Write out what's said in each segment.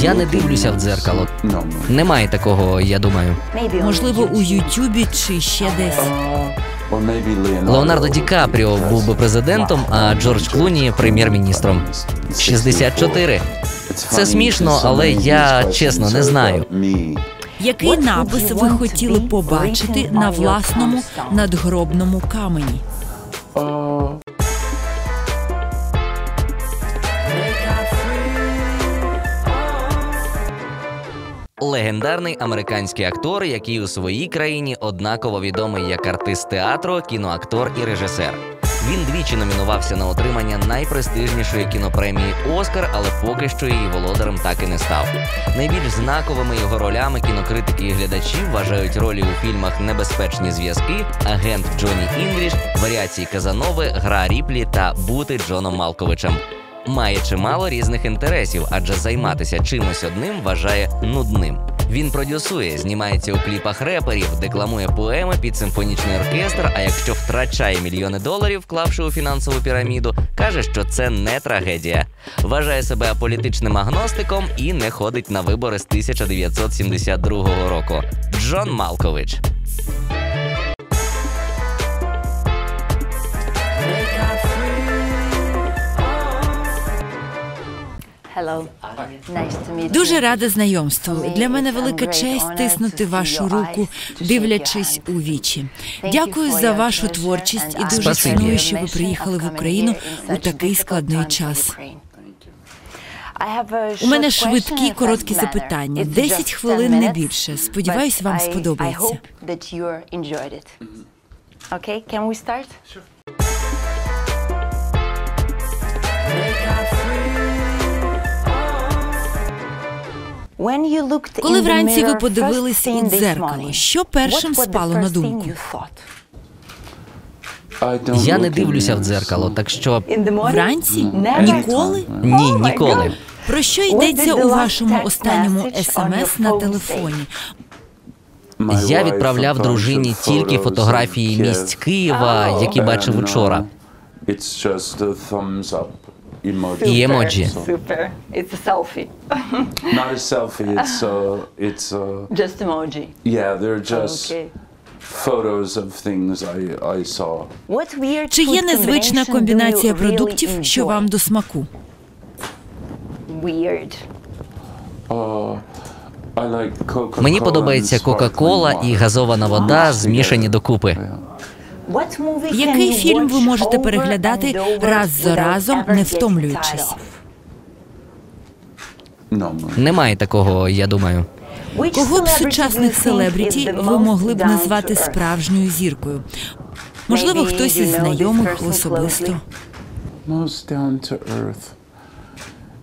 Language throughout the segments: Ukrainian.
Я не дивлюся в дзеркало. Немає такого, я думаю. Можливо, у Ютубі чи ще десь. Леонардо Ді Капріо був би президентом, а Джордж Клуні прем'єр-міністром. 64. Це смішно, але я чесно не знаю. Який напис ви хотіли побачити на власному надгробному камені? Легендарний американський актор, який у своїй країні однаково відомий як артист театру, кіноактор і режисер. Він двічі номінувався на отримання найпрестижнішої кінопремії Оскар, але поки що її володарем так і не став. Найбільш знаковими його ролями кінокритики і глядачі вважають ролі у фільмах Небезпечні зв'язки, Агент Джоні Інгліш, Варіації Казанови, Гра Ріплі та Бути Джоном Малковичем. Має чимало різних інтересів, адже займатися чимось одним вважає нудним. Він продюсує, знімається у кліпах реперів, декламує поеми під симфонічний оркестр. А якщо втрачає мільйони доларів, вклавши у фінансову піраміду, каже, що це не трагедія. Вважає себе аполітичним агностиком і не ходить на вибори з 1972 року. Джон Малкович. Дуже рада знайомству. Для мене велика честь тиснути вашу руку, дивлячись у вічі. Дякую за вашу творчість і дуже ціную, що ви приїхали в Україну у такий складний час. У мене швидкі короткі запитання. 10 хвилин не більше. Сподіваюсь, вам сподобається. Okay, can we start? When Коли вранці ви mirror подивились у дзеркало, що першим what was the спало на думку? Я не дивлюся в дзеркало, так що In the morning? Вранці? Ніколи? ні, Oh ніколи. Про що йдеться у вашому останньому смс на телефоні? Я відправляв дружині тільки фотографії місць Києва, які бачив учора. І емоджі. Super. E emoji. Super. It's a selfie. Not a selfie. It's uh, it's uh, Just emoji. yeah. They're just Okay. photos of things I I saw. What weird Чи є незвична комбінація продуктів, що вам до смаку? Weird. Uh, I like Мені подобається Кока-Кола і газована вода, змішані докупи. Який фільм ви можете переглядати раз за разом, не втомлюючись? Немає такого, я думаю. Кого б сучасних селебріті ви могли б назвати справжньою зіркою? Можливо, хтось із знайомих особисто. Most down to earth.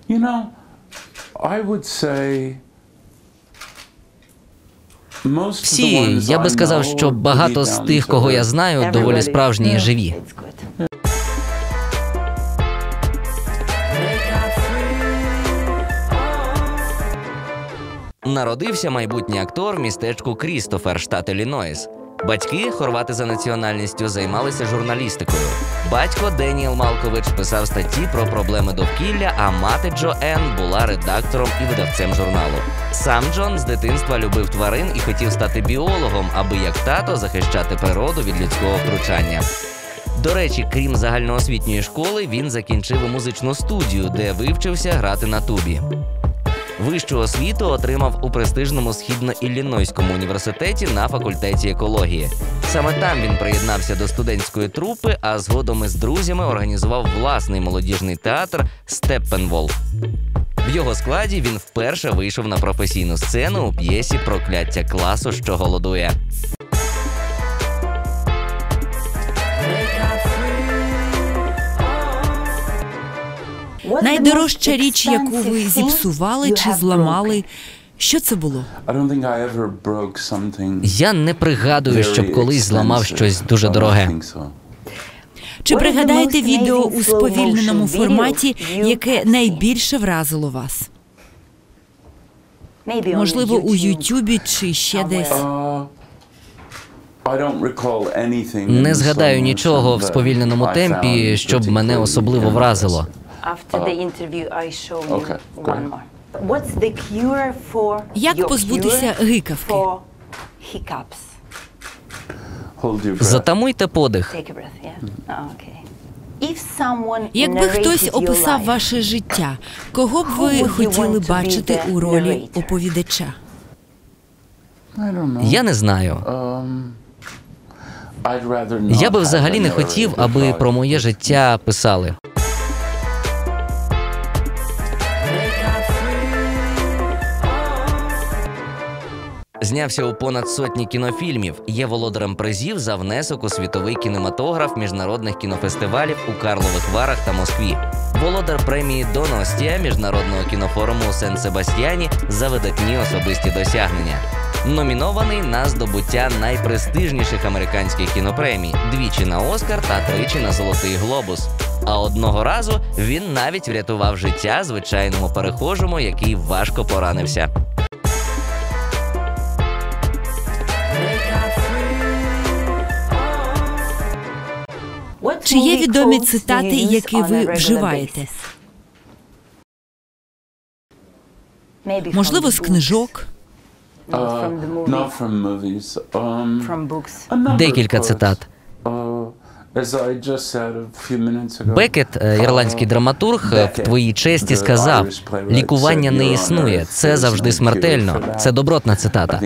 You know, I would say. Всі, я би сказав, що багато з тих, кого я знаю, доволі справжні і живі. Народився майбутній актор в містечку Крістофер, штат Іллінойс. Батьки, хорвати за національністю, займалися журналістикою. Батько Деніел Малкович писав статті про проблеми довкілля, а мати Джо Ен була редактором і видавцем журналу. Сам Джон з дитинства любив тварин і хотів стати біологом, аби як тато захищати природу від людського втручання. До речі, крім загальноосвітньої школи, він закінчив музичну студію, де вивчився грати на тубі. Вищу освіту отримав у престижному східно-іллінойському університеті на факультеті екології. Саме там він приєднався до студентської трупи, а згодом із друзями організував власний молодіжний театр Степпенвол. В його складі він вперше вийшов на професійну сцену у п'єсі Прокляття класу, що голодує. Найдорожча річ, яку ви зіпсували чи зламали, що це було? Я не пригадую, щоб колись зламав щось дуже дороге. Чи пригадаєте відео у сповільненому форматі, яке найбільше вразило вас? Можливо, у YouTube. Ютубі чи ще десь? Uh, Не згадаю нічого в сповільненому темпі, щоб мене особливо вразило. After the interview, I show you Okay, one great. more. What's the cure for Як your позбутися cure гикавки? for hiccups? Hold your breath. Затамуйте подих. Take a breath, yeah. Oh, okay. If someone Якби narrated хтось your описав life, ваше життя, кого б Who ви would you хотіли want to be бачити the у ролі narrator? оповідача? I don't know. Я не знаю. Um, I'd rather not Я би have взагалі a не хотів, аби про моє життя писали. Знявся у понад сотні кінофільмів. Є володарем призів за внесок у світовий кінематограф міжнародних кінофестивалів у Карлових Варах та Москві. Володар премії Доностія міжнародного кінофоруму у Сен-Себастьяні за видатні особисті досягнення. Номінований на здобуття найпрестижніших американських кінопремій двічі на Оскар та тричі на Золотий Глобус. А одного разу він навіть врятував життя звичайному перехожому, який важко поранився. Чи є відомі цитати, які ви вживаєте? Можливо, з книжок? Uh. Um, Декілька цитат. Uh. Бекет, е, ірландський uh, драматург, е, в твоїй честі сказав: лікування не "Your існує, це завжди смертельно. for that." Це добротна цитата.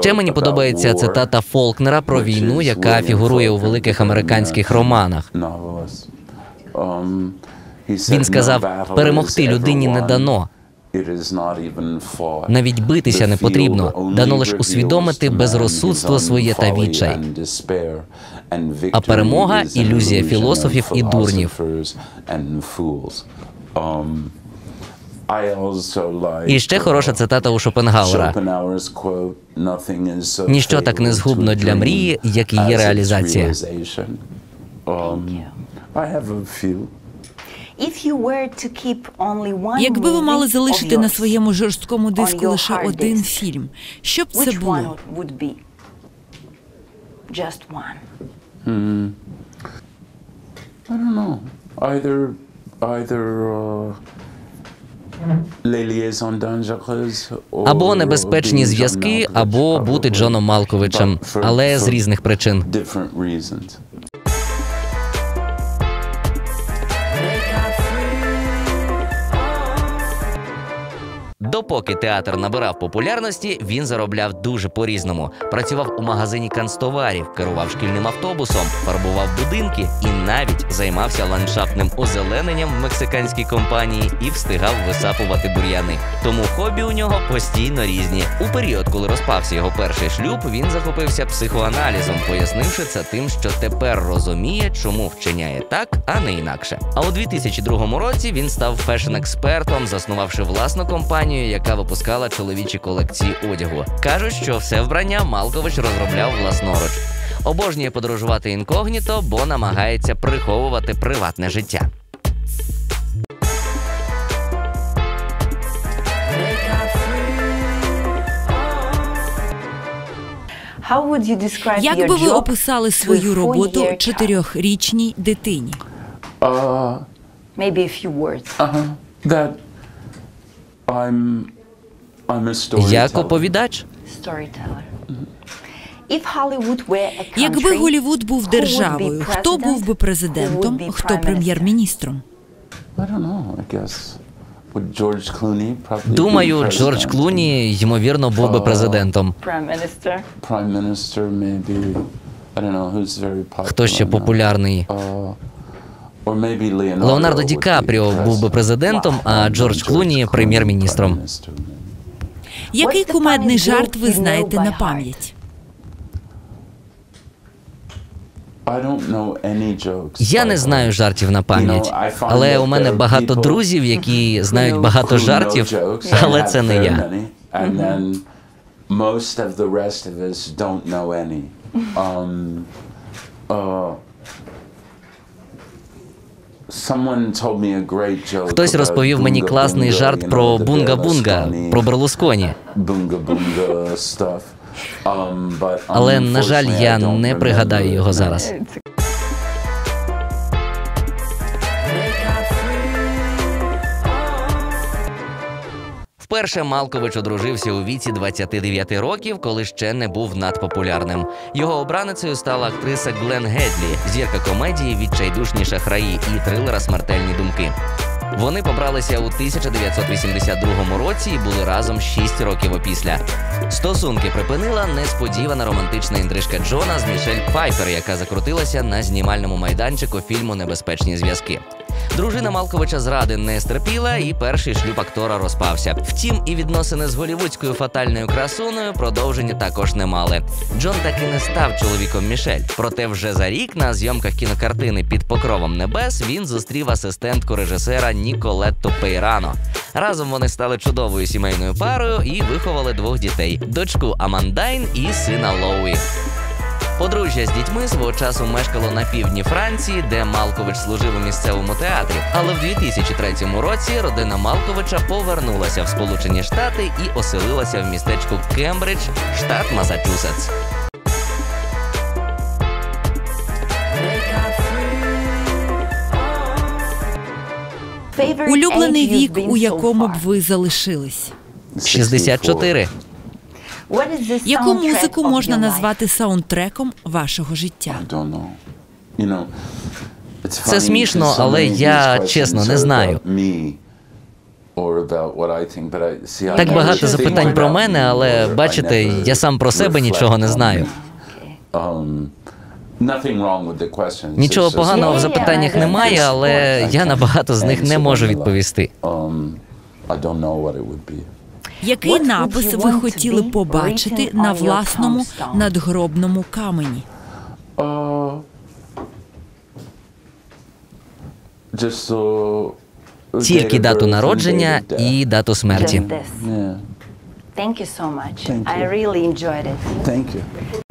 Ще мені подобається цитата Фолкнера про війну, яка фігурує у великих американських романах. Um, Він сказав: перемогти людині не дано. Навіть битися не потрібно. Дано лише усвідомити безрозсудство своє та відчай. А перемога ілюзія філософів і дурнів. І ще хороша uh, цитата у Шопенгауера. Schopenhauer's quote, "Nothing is so Ніщо так не згубно для мрії, як її реалізація. realization." Um, Якби ви мали залишити на своєму жорсткому диску лише один фільм, що б це було? one. I don't know. Either, either uh, Або небезпечні зв'язки, або бути. Джоном Малковичем, але з різних причин. Допоки театр набирав популярності, він заробляв дуже по-різному. Працював у магазині канцтоварів, керував шкільним автобусом, фарбував будинки і навіть займався ландшафтним озелененням в мексиканській компанії і встигав висапувати бур'яни. Тому хобі у нього постійно різні. У період, коли розпався його перший шлюб, він захопився психоаналізом, пояснивши це тим, що тепер розуміє, чому вчиняє так, а не інакше. А у 2002 році він став фешн-експертом, заснувавши власну компанію, яка випускала чоловічі колекції одягу. Кажуть, що все вбрання Малкович розробляв власноруч. Обожнює подорожувати інкогніто, бо намагається приховувати приватне життя. How would you describe Як би ви описали свою роботу чотирьохрічній дитині? Uh, Maybe a few words. uh-huh. That I'm, I'm a storyteller. Як оповідач? Storyteller. If Hollywood were a country, Якби Голівуд був who would be державою, хто president, був би who президентом, would be хто prime прем'єр-міністром? I don't know. I guess would George Clooney probably Думаю, Джордж president? Клуні ймовірно був би президентом. Prime Minister. Prime Minister, maybe. I don't know who's very popular. Хто ще популярний? Uh, or maybe Leonardo Леонардо Ді Капріо був би президентом, а Джордж Клуні прем'єр-міністром. Який кумедний жарт ви знаєте на пам'ять? Я не знаю жартів на пам'ять, але у мене багато друзів, які знають багато жартів, але це не я. most of the rest of us don't know any. Um, uh, Хтось about розповів мені класний жарт про бунга-бунга, про Берлусконі. Um, Але, на жаль, я не пригадаю його зараз. Вперше Малкович одружився у віці 29 років, коли ще не був надпопулярним. Його обраницею стала актриса Глен Гедлі, зірка комедії Відчайдушні шахраї і трилера Смертельні думки. Вони побралися у 1982 році і були разом 6 років опісля. Стосунки припинила несподівана романтична інтрижка Джона з Мішель Пфайфер, яка закрутилася на знімальному майданчику фільму Небезпечні зв'язки. Дружина Малковича зради не стерпіла, і перший шлюб актора розпався. Втім, і відносини з голівудською фатальною красуною продовження також не мали. Джон таки не став чоловіком Мішель. Проте вже за рік на зйомках кінокартини під покровом небес він зустрів асистентку режисера Ніколетту Пейрано. Разом вони стали чудовою сімейною парою і виховали двох дітей: дочку Амандайн і сина Лоуї. Подружжя з дітьми свого часу мешкало на півдні Франції, де Малкович служив у місцевому театрі. Але в 2003 році родина Малковича повернулася в Сполучені Штати і оселилася в містечку Кембридж, штат Масачусетс. Улюблений вік, у якому б ви залишились. 64. Яку музику можна назвати саундтреком вашого життя? Це смішно, але я, чесно, не знаю. Так багато запитань про мене, але бачите, я сам про себе нічого не знаю. Um. Нічого поганого в запитаннях немає, але я на багато з них не можу відповісти. Um. Який напис ви хотіли побачити на власному надгробному камені? Uh, uh, Тільки дату народження і дату смерті. Thank you so much. I you. really enjoyed it. Thank you.